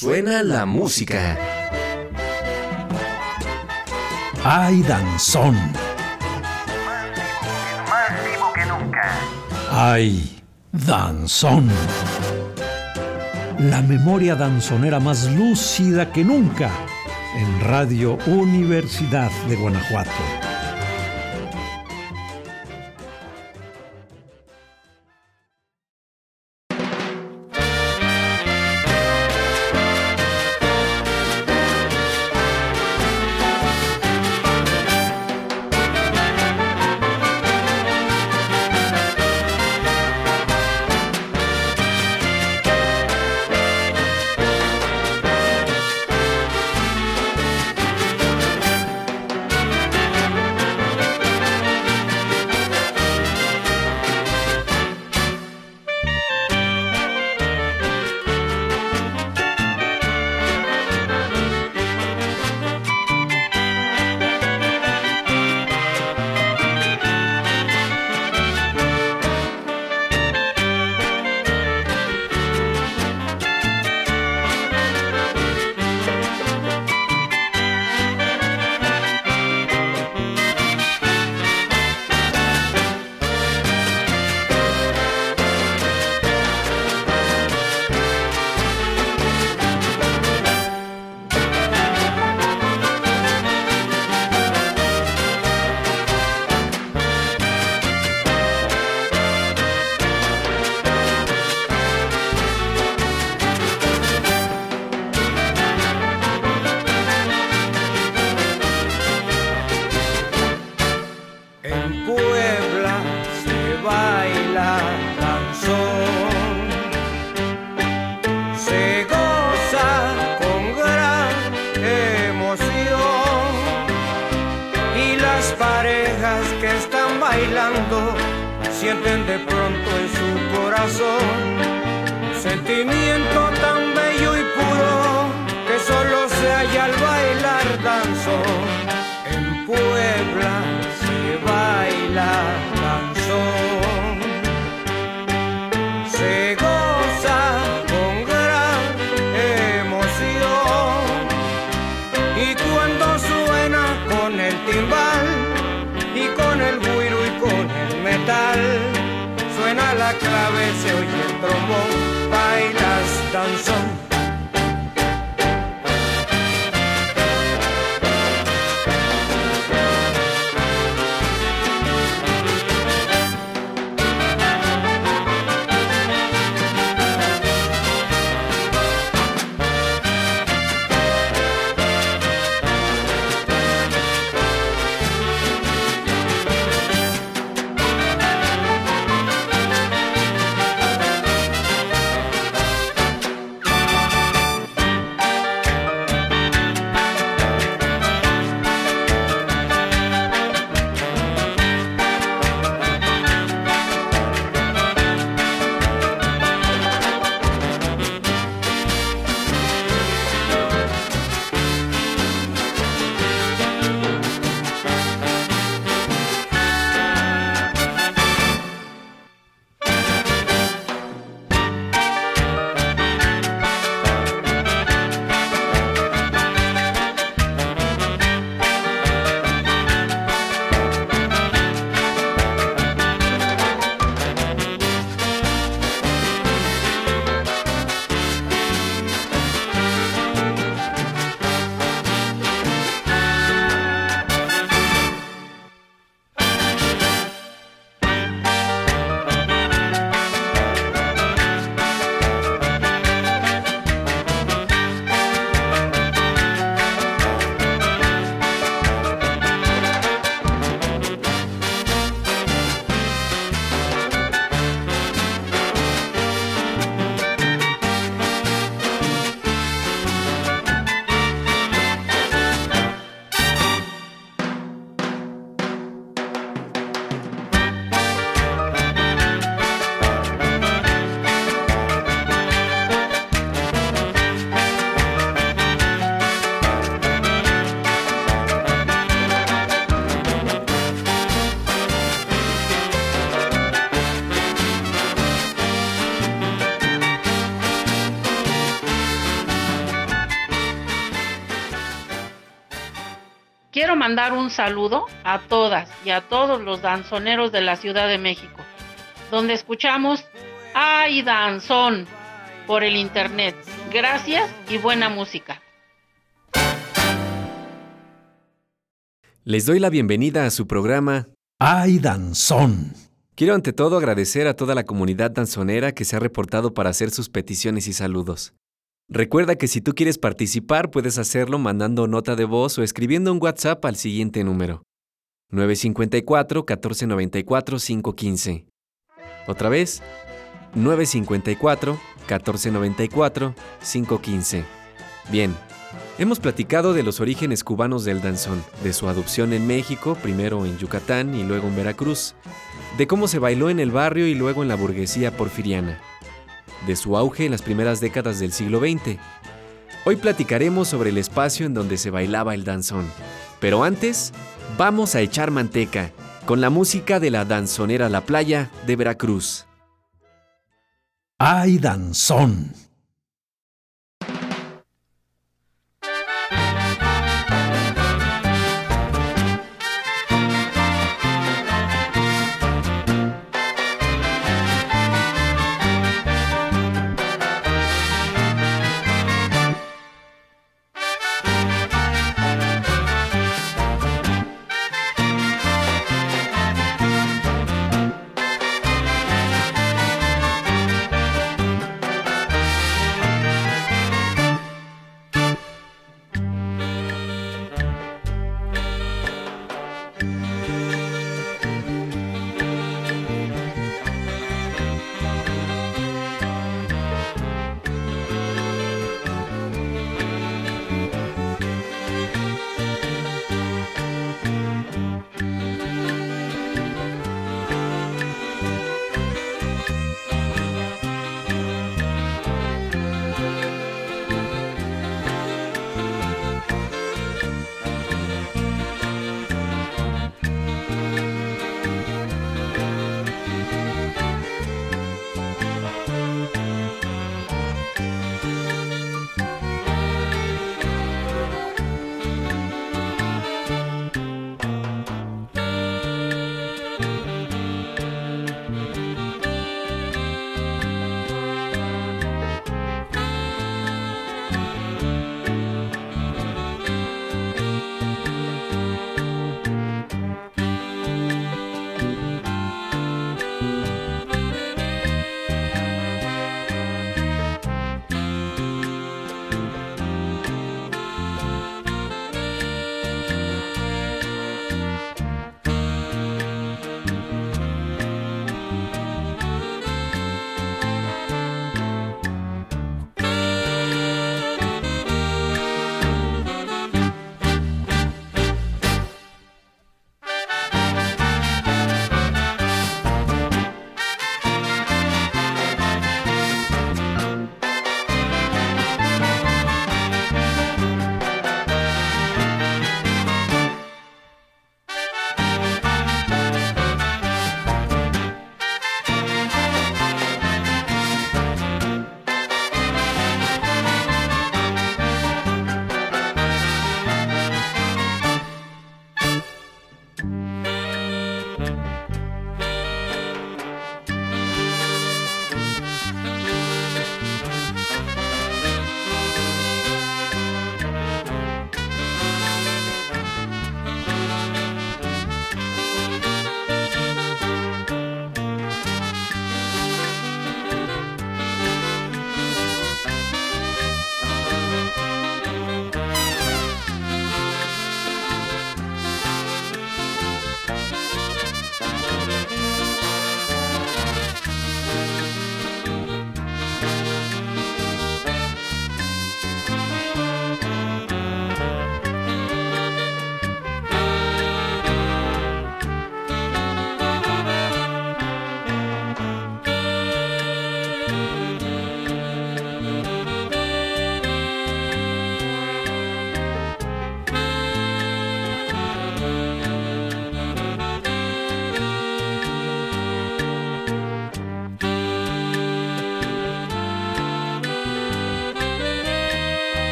Suena la música. ¡Ay, danzón! Más vivo que nunca. ¡Ay, danzón! La memoria danzonera más lúcida que nunca en Radio Universidad de Guanajuato. Sienten de pronto en su corazón un clave, se oye el trombón, bailas danzón. Mandar un saludo a todas y a todos los danzoneros de la Ciudad de México, donde escuchamos ¡Ay, danzón! por el internet. Gracias y buena música. Les doy la bienvenida a su programa ¡Ay, danzón! Quiero ante todo agradecer a toda la comunidad danzonera que se ha reportado para hacer sus peticiones y saludos. Recuerda que si tú quieres participar puedes hacerlo mandando nota de voz o escribiendo un WhatsApp al siguiente número. 954-1494-515. Otra vez, 954-1494-515. Bien, hemos platicado de los orígenes cubanos del danzón, de su adopción en México, primero en Yucatán y luego en Veracruz, de cómo se bailó en el barrio y luego en la burguesía porfiriana de su auge en las primeras décadas del siglo XX. Hoy platicaremos sobre el espacio en donde se bailaba el danzón. Pero antes, vamos a echar manteca con la música de la danzonera La Playa de Veracruz. ¡Ay, danzón!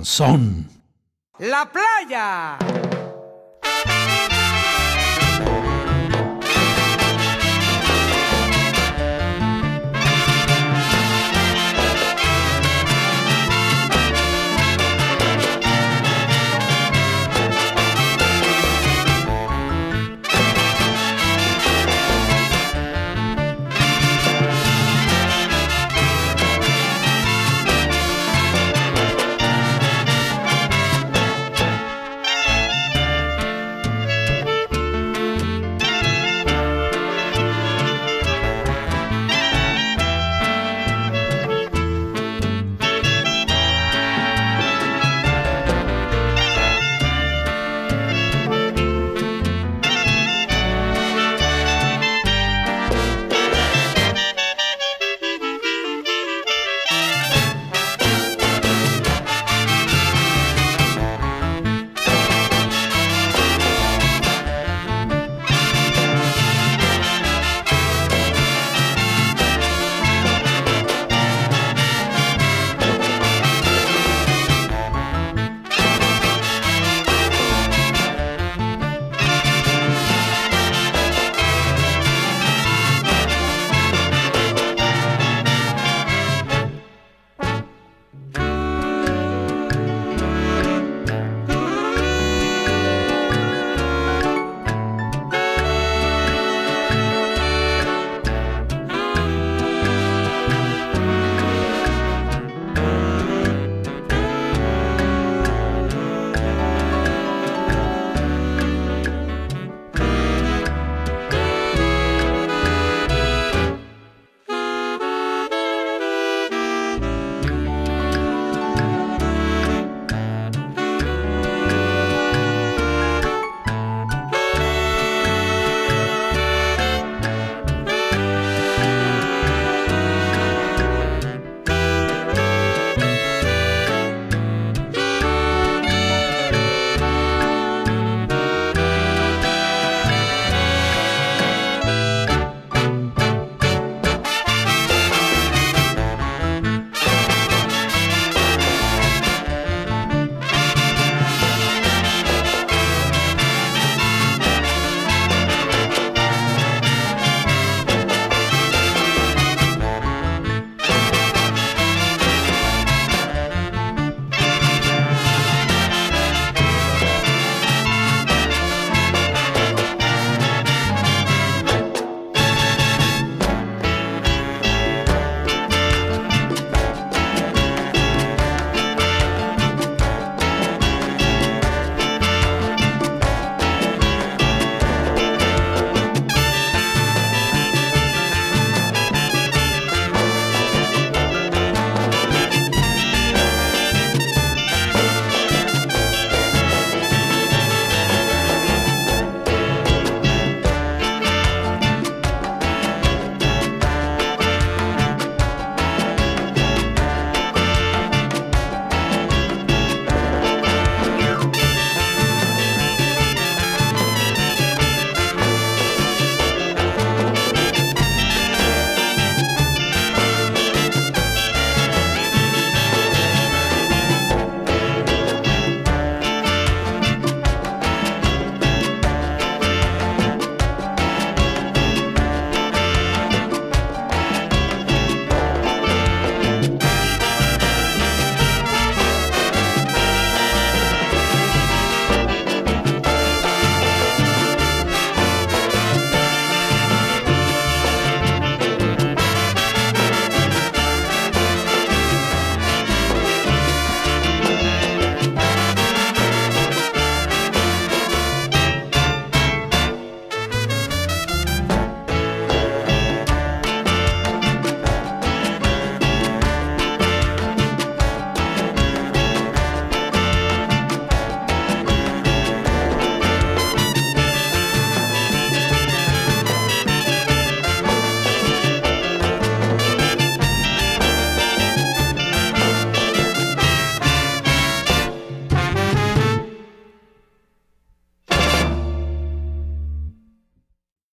Danzón! La playa.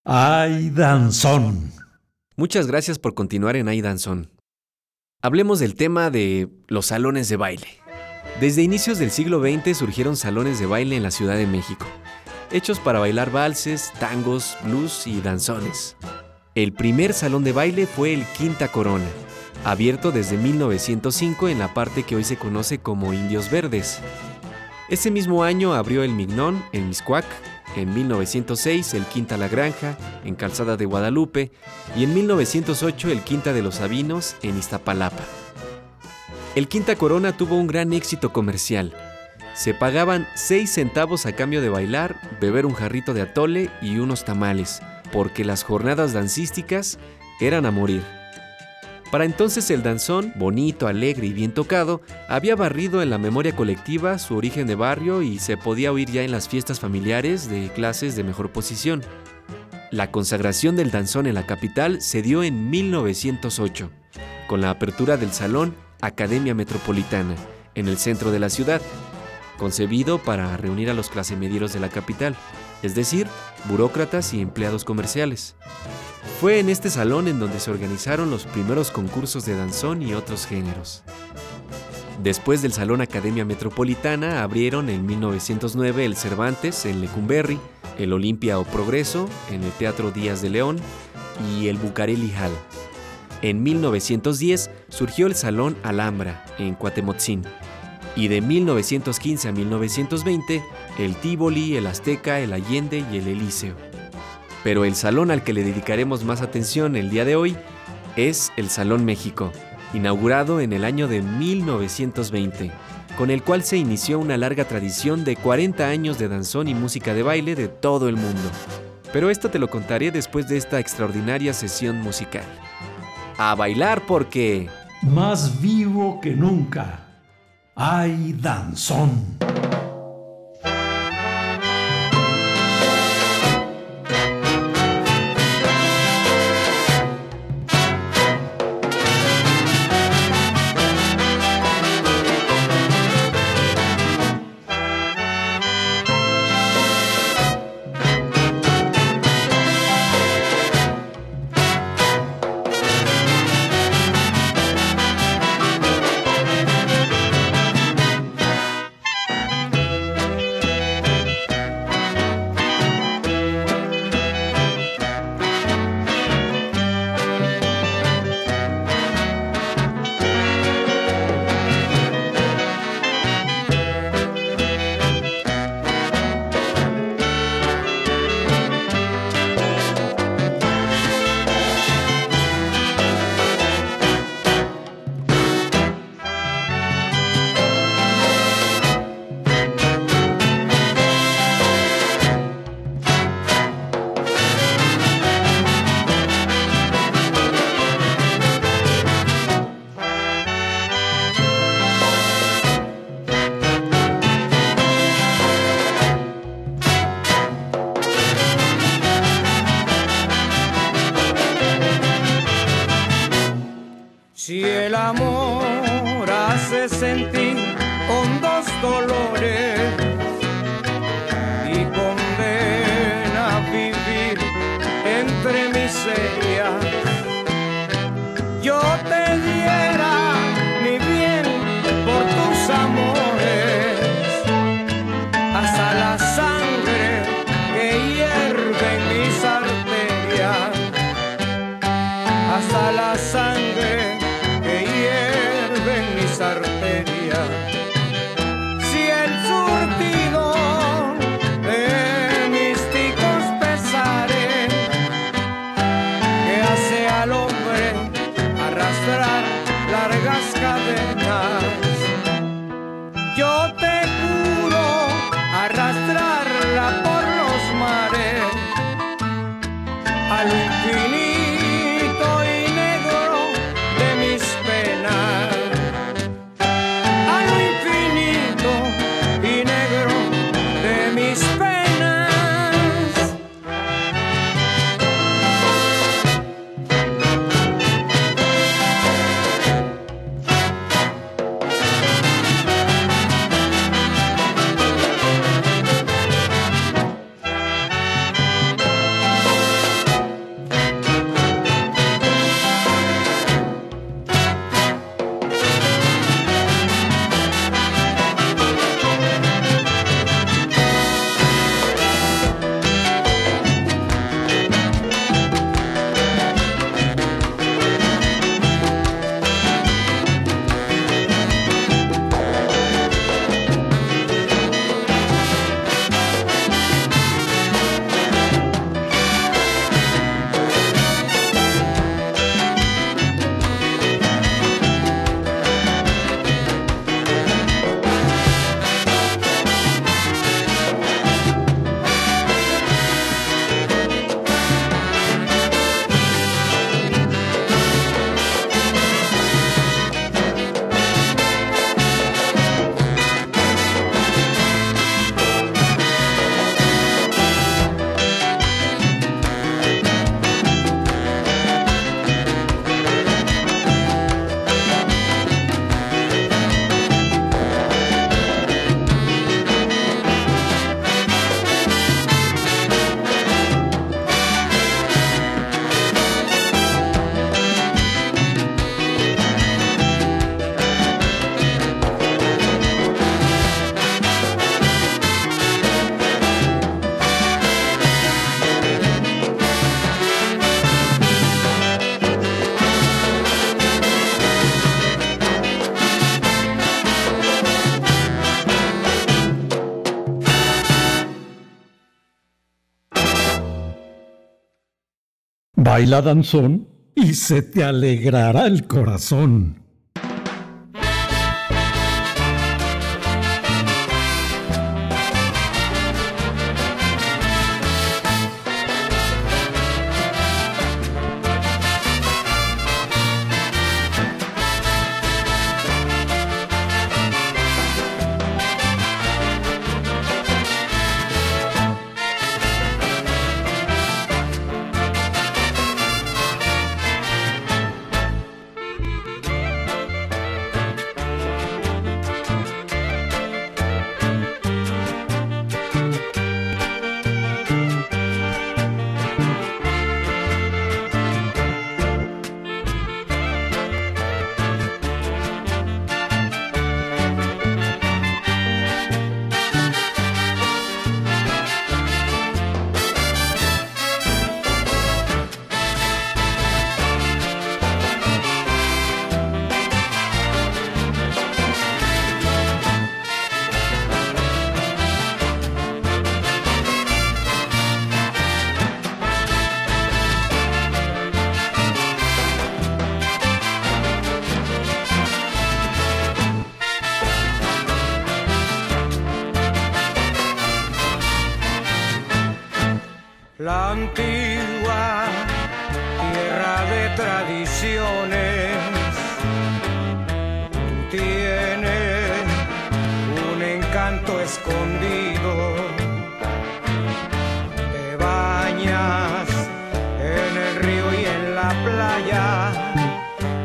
Ay Danzón. Muchas gracias por continuar en Ay Danzón. Hablemos del tema de los salones de baile. Desde inicios del siglo XX surgieron salones de baile en la Ciudad de México, hechos para bailar valses, tangos, blues y danzones. El primer salón de baile fue el Quinta Corona, abierto desde 1905 en la parte que hoy se conoce como Indios Verdes. Ese mismo año abrió el Mignón en Miscuac, en 1906 el Quinta La Granja, en Calzada de Guadalupe, y en 1908 el Quinta de los Sabinos, en Iztapalapa. El Quinta Corona tuvo un gran éxito comercial. Se pagaban 6 centavos a cambio de bailar, beber un jarrito de atole y unos tamales, porque las jornadas dancísticas eran a morir. Para entonces el danzón, bonito, alegre y bien tocado, había barrido en la memoria colectiva su origen de barrio y se podía oír ya en las fiestas familiares de clases de mejor posición. La consagración del danzón en la capital se dio en 1908, con la apertura del Salón Academia Metropolitana, en el centro de la ciudad, concebido para reunir a los clasemedieros de la capital, es decir, burócratas y empleados comerciales. Fue en este salón en donde se organizaron los primeros concursos de danzón y otros géneros. Después del Salón Academia Metropolitana abrieron en 1909 el Cervantes en Lecumberri, el Olimpia o Progreso en el Teatro Díaz de León y el Bucareli Hall. En 1910 surgió el Salón Alhambra en Cuatemotzin y de 1915 a 1920 el Tívoli, el Azteca, el Allende y el Elíseo. Pero el salón al que le dedicaremos más atención el día de hoy es el Salón México, inaugurado en el año de 1920, con el cual se inició una larga tradición de 40 años de danzón y música de baile de todo el mundo. Pero esto te lo contaré después de esta extraordinaria sesión musical. A bailar porque... Más vivo que nunca. Ay Danzón. Baila danzón y se te alegrará el corazón.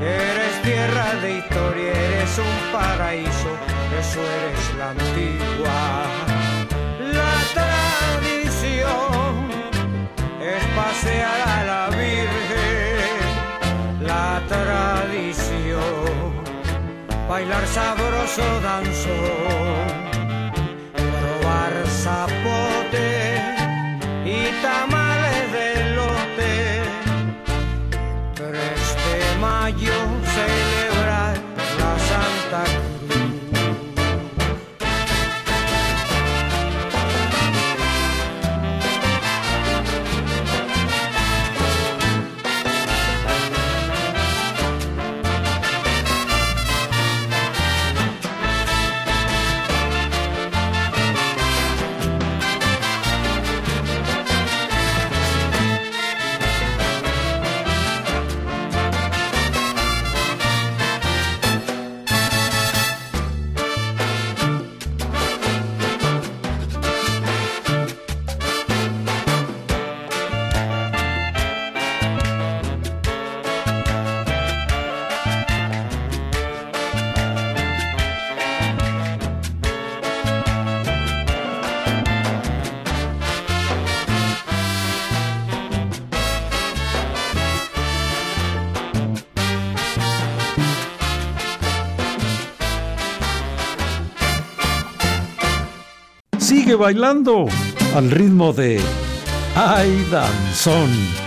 Eres tierra de historia, eres un paraíso, eso eres la antigua. La tradición es pasear a la Virgen, la tradición, bailar sabroso danzón, Bailando al ritmo de Ay Danzón.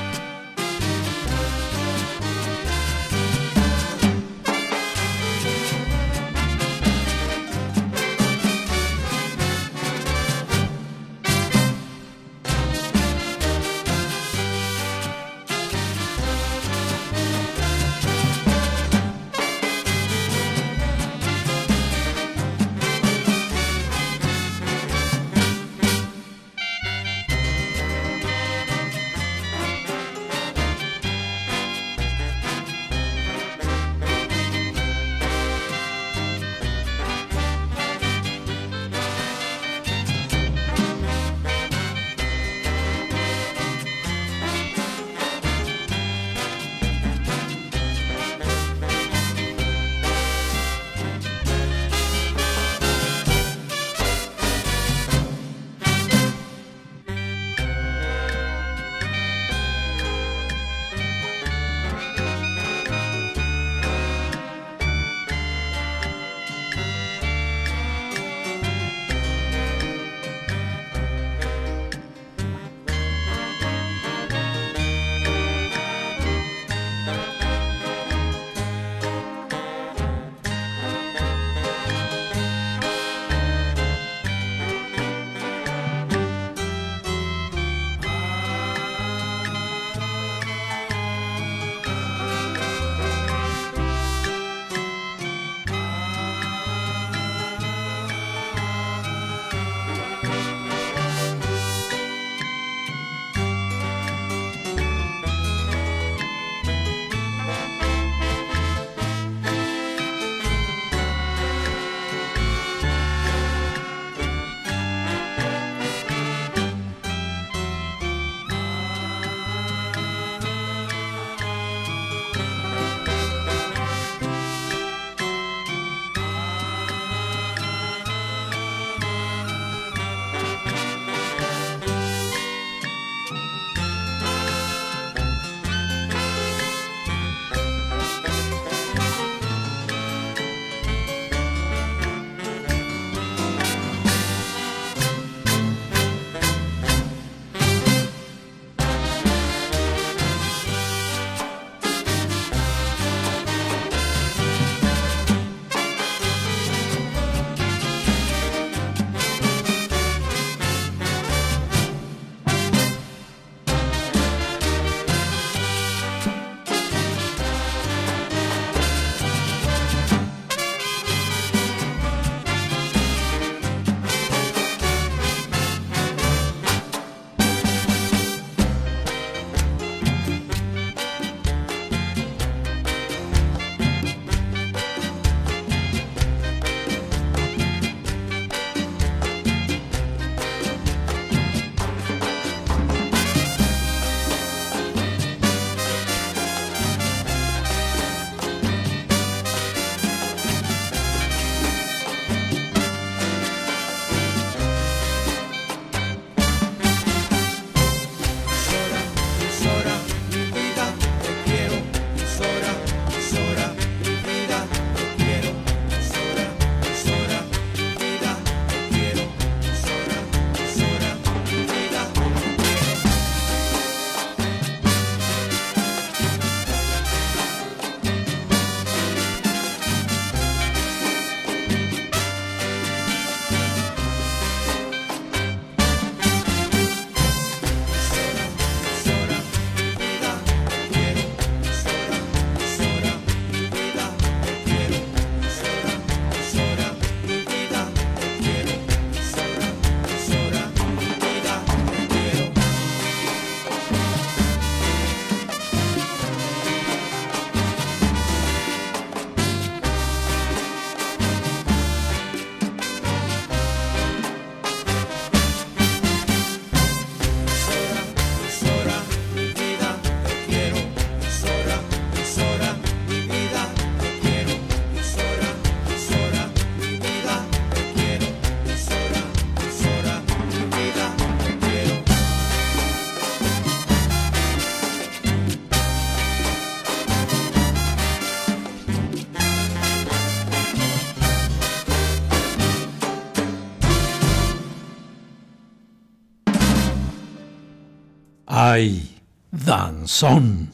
¡Ay, danzón!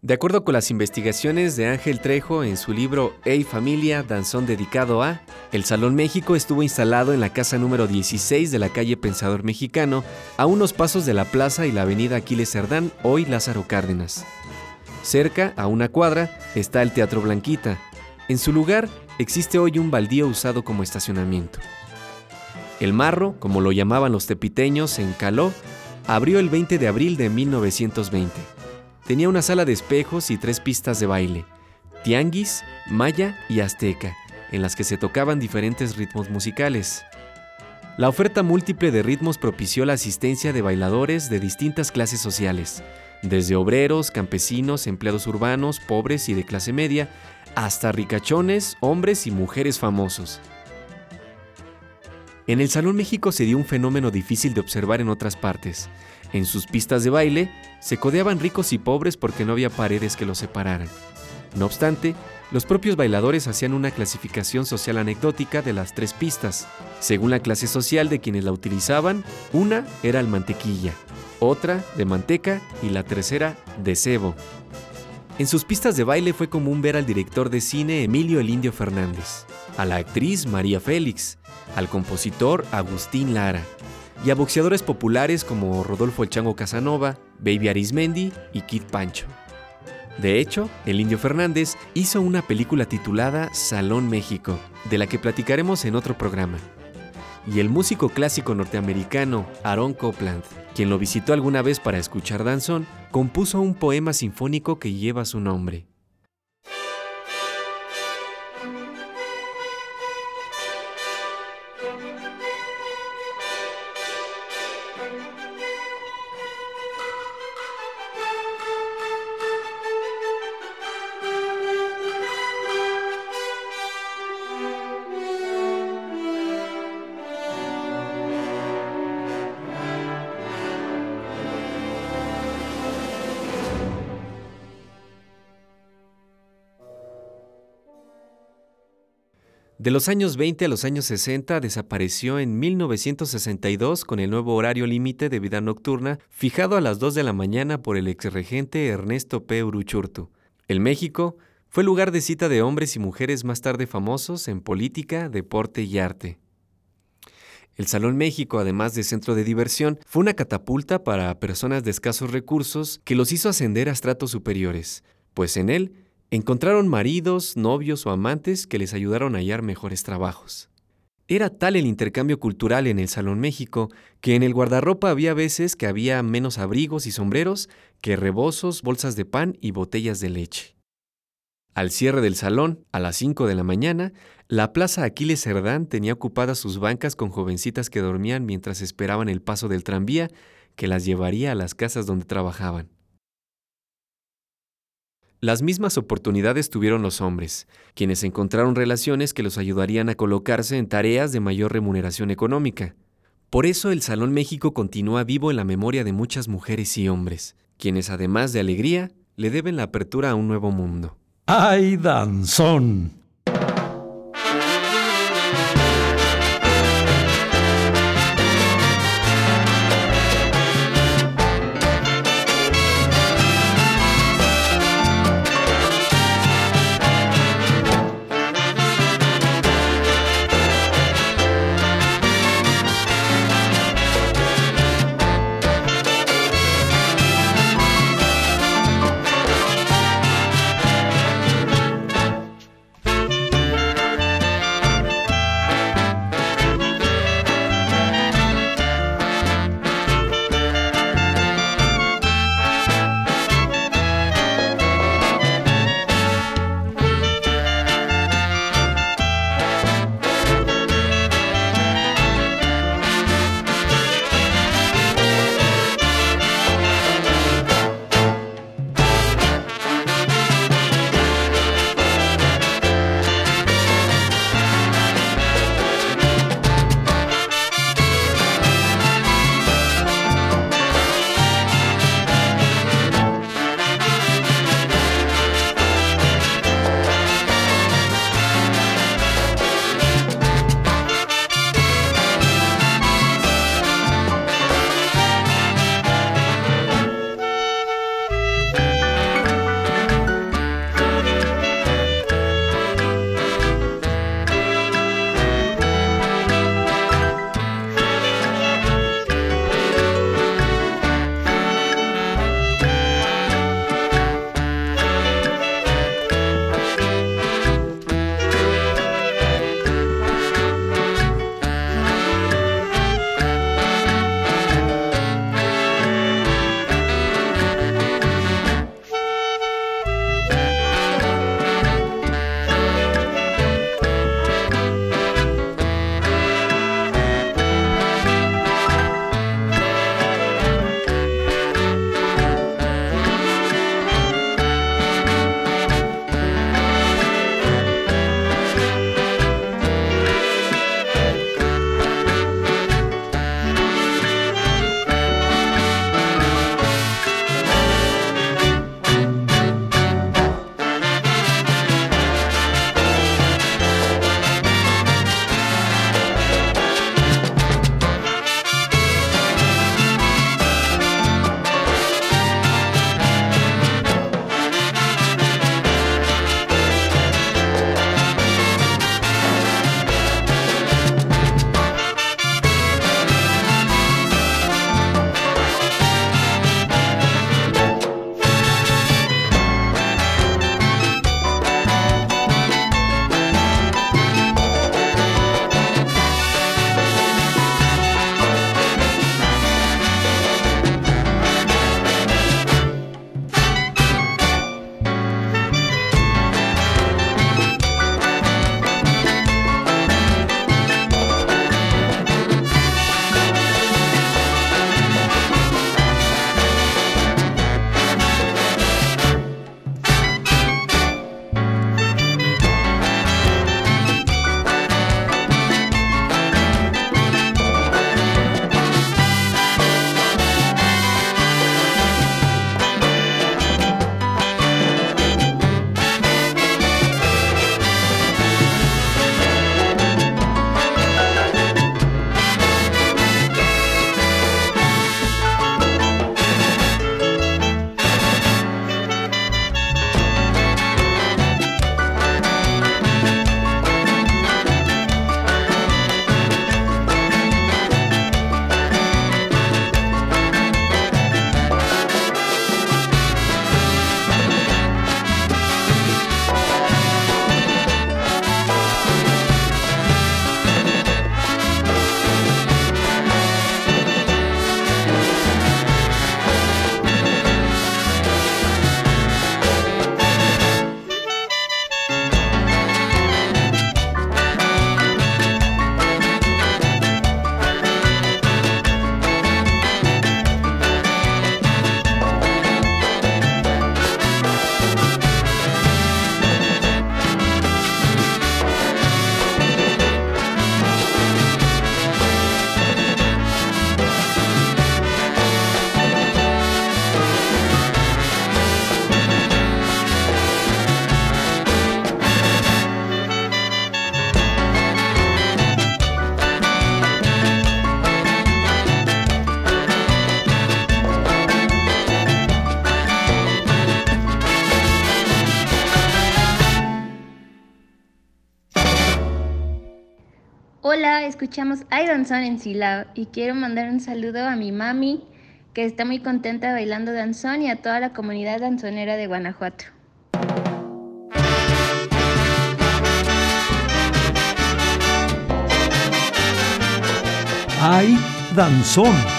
De acuerdo con las investigaciones de Ángel Trejo en su libro Hey Familia, danzón dedicado a, el Salón México estuvo instalado en la casa número 16 de la calle Pensador Mexicano, a unos pasos de la plaza y la avenida Aquiles Cerdán, hoy Lázaro Cárdenas. Cerca, a una cuadra, está el Teatro Blanquita. En su lugar existe hoy un baldío usado como estacionamiento. El Marro, como lo llamaban los tepiteños en Caló, abrió el 20 de abril de 1920. Tenía una sala de espejos y tres pistas de baile, tianguis, maya y azteca, en las que se tocaban diferentes ritmos musicales. La oferta múltiple de ritmos propició la asistencia de bailadores de distintas clases sociales, desde obreros, campesinos, empleados urbanos, pobres y de clase media, hasta ricachones, hombres y mujeres famosos. En el Salón México se dio un fenómeno difícil de observar en otras partes, en sus pistas de baile se codeaban ricos y pobres porque no había paredes que los separaran. No obstante, los propios bailadores hacían una clasificación social anecdótica de las tres pistas. Según la clase social de quienes la utilizaban, una era el mantequilla, otra de manteca y la tercera de cebo. En sus pistas de baile fue común ver al director de cine Emilio el Indio Fernández, a la actriz María Félix, al compositor Agustín Lara, y a boxeadores populares como Rodolfo El Chango Casanova, Baby Arismendi y Kid Pancho. De hecho, el Indio Fernández hizo una película titulada Salón México, de la que platicaremos en otro programa. Y el músico clásico norteamericano Aaron Copland, quien lo visitó alguna vez para escuchar danzón, compuso un poema sinfónico que lleva su nombre. thank you De los años 20 a los años 60 desapareció en 1962 con el nuevo horario límite de vida nocturna fijado a las 2 de la mañana por el exregente Ernesto P. Uruchurtu. El México fue lugar de cita de hombres y mujeres más tarde famosos en política, deporte y arte. El Salón México, además de centro de diversión, fue una catapulta para personas de escasos recursos que los hizo ascender a estratos superiores, pues en él Encontraron maridos, novios o amantes que les ayudaron a hallar mejores trabajos. Era tal el intercambio cultural en el Salón México que en el guardarropa había veces que había menos abrigos y sombreros que rebozos, bolsas de pan y botellas de leche. Al cierre del salón, a las 5 de la mañana, la plaza Aquiles Cerdán tenía ocupadas sus bancas con jovencitas que dormían mientras esperaban el paso del tranvía que las llevaría a las casas donde trabajaban. Las mismas oportunidades tuvieron los hombres, quienes encontraron relaciones que los ayudarían a colocarse en tareas de mayor remuneración económica. Por eso el Salón México continúa vivo en la memoria de muchas mujeres y hombres, quienes además de alegría, le deben la apertura a un nuevo mundo. ¡Ay, danzón! Hola, escuchamos Ay Danzón en Silao y quiero mandar un saludo a mi mami que está muy contenta bailando danzón y a toda la comunidad danzonera de Guanajuato. Ay Danzón.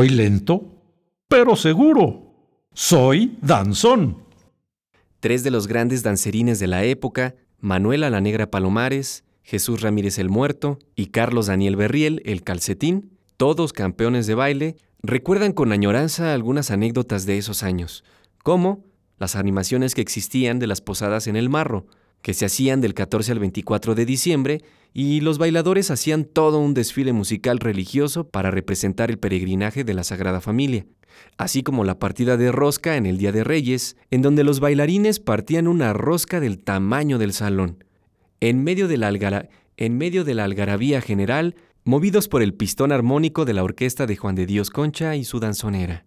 Voy lento, pero seguro. Soy danzón. Tres de los grandes dancerines de la época, Manuela la Negra Palomares, Jesús Ramírez el Muerto y Carlos Daniel Berriel el Calcetín, todos campeones de baile, recuerdan con añoranza algunas anécdotas de esos años, como las animaciones que existían de las posadas en el marro, que se hacían del 14 al 24 de diciembre, y los bailadores hacían todo un desfile musical religioso para representar el peregrinaje de la Sagrada Familia, así como la partida de rosca en el Día de Reyes, en donde los bailarines partían una rosca del tamaño del salón. En medio de la, en medio de la algarabía general, movidos por el pistón armónico de la orquesta de Juan de Dios Concha y su danzonera.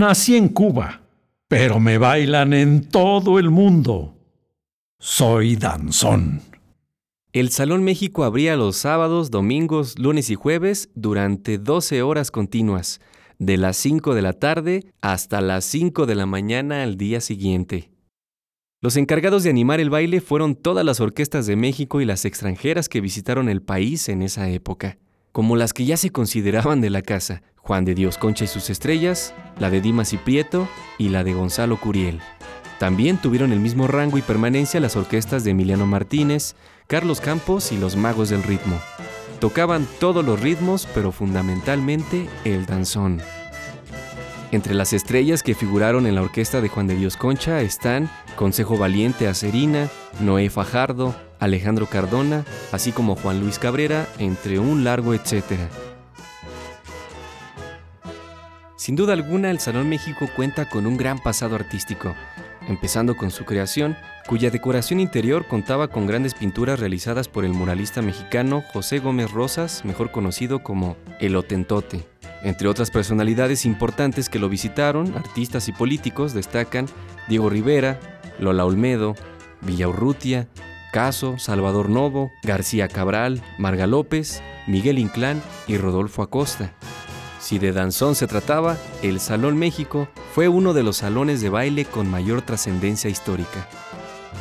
Nací en Cuba, pero me bailan en todo el mundo. Soy danzón. El Salón México abría los sábados, domingos, lunes y jueves durante 12 horas continuas, de las 5 de la tarde hasta las 5 de la mañana al día siguiente. Los encargados de animar el baile fueron todas las orquestas de México y las extranjeras que visitaron el país en esa época, como las que ya se consideraban de la casa, Juan de Dios Concha y sus estrellas, la de Dimas y Prieto y la de Gonzalo Curiel. También tuvieron el mismo rango y permanencia las orquestas de Emiliano Martínez, Carlos Campos y los Magos del Ritmo. Tocaban todos los ritmos, pero fundamentalmente el danzón. Entre las estrellas que figuraron en la orquesta de Juan de Dios Concha están Consejo Valiente Acerina, Noé Fajardo, Alejandro Cardona, así como Juan Luis Cabrera, entre un largo etcétera. Sin duda alguna, el Salón México cuenta con un gran pasado artístico, empezando con su creación, cuya decoración interior contaba con grandes pinturas realizadas por el muralista mexicano José Gómez Rosas, mejor conocido como El Otentote. Entre otras personalidades importantes que lo visitaron, artistas y políticos destacan Diego Rivera, Lola Olmedo, Villaurrutia, Caso, Salvador Novo, García Cabral, Marga López, Miguel Inclán y Rodolfo Acosta. Si de danzón se trataba, el Salón México fue uno de los salones de baile con mayor trascendencia histórica.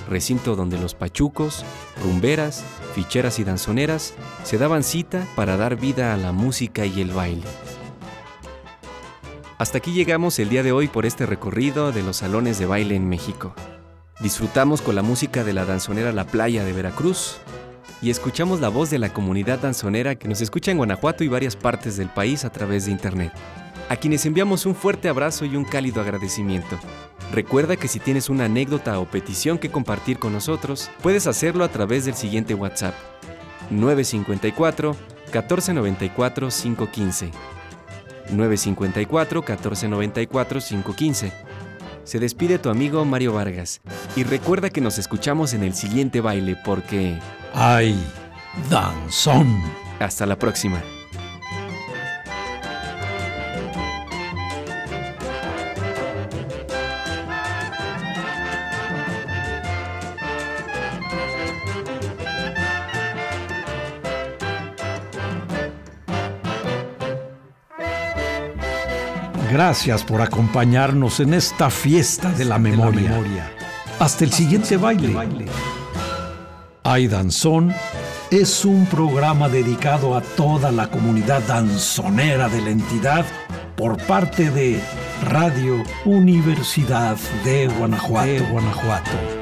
Recinto donde los pachucos, rumberas, ficheras y danzoneras se daban cita para dar vida a la música y el baile. Hasta aquí llegamos el día de hoy por este recorrido de los salones de baile en México. Disfrutamos con la música de la danzonera La Playa de Veracruz, y escuchamos la voz de la comunidad danzonera que nos escucha en Guanajuato y varias partes del país a través de Internet, a quienes enviamos un fuerte abrazo y un cálido agradecimiento. Recuerda que si tienes una anécdota o petición que compartir con nosotros, puedes hacerlo a través del siguiente WhatsApp 954 1494 515. 954 1494 515. Se despide tu amigo Mario Vargas y recuerda que nos escuchamos en el siguiente baile porque ¡Ay, danzón! Hasta la próxima. Gracias por acompañarnos en esta fiesta de la memoria. Hasta el siguiente baile. Ay Danzón es un programa dedicado a toda la comunidad danzonera de la entidad por parte de Radio Universidad de Guanajuato. De Guanajuato.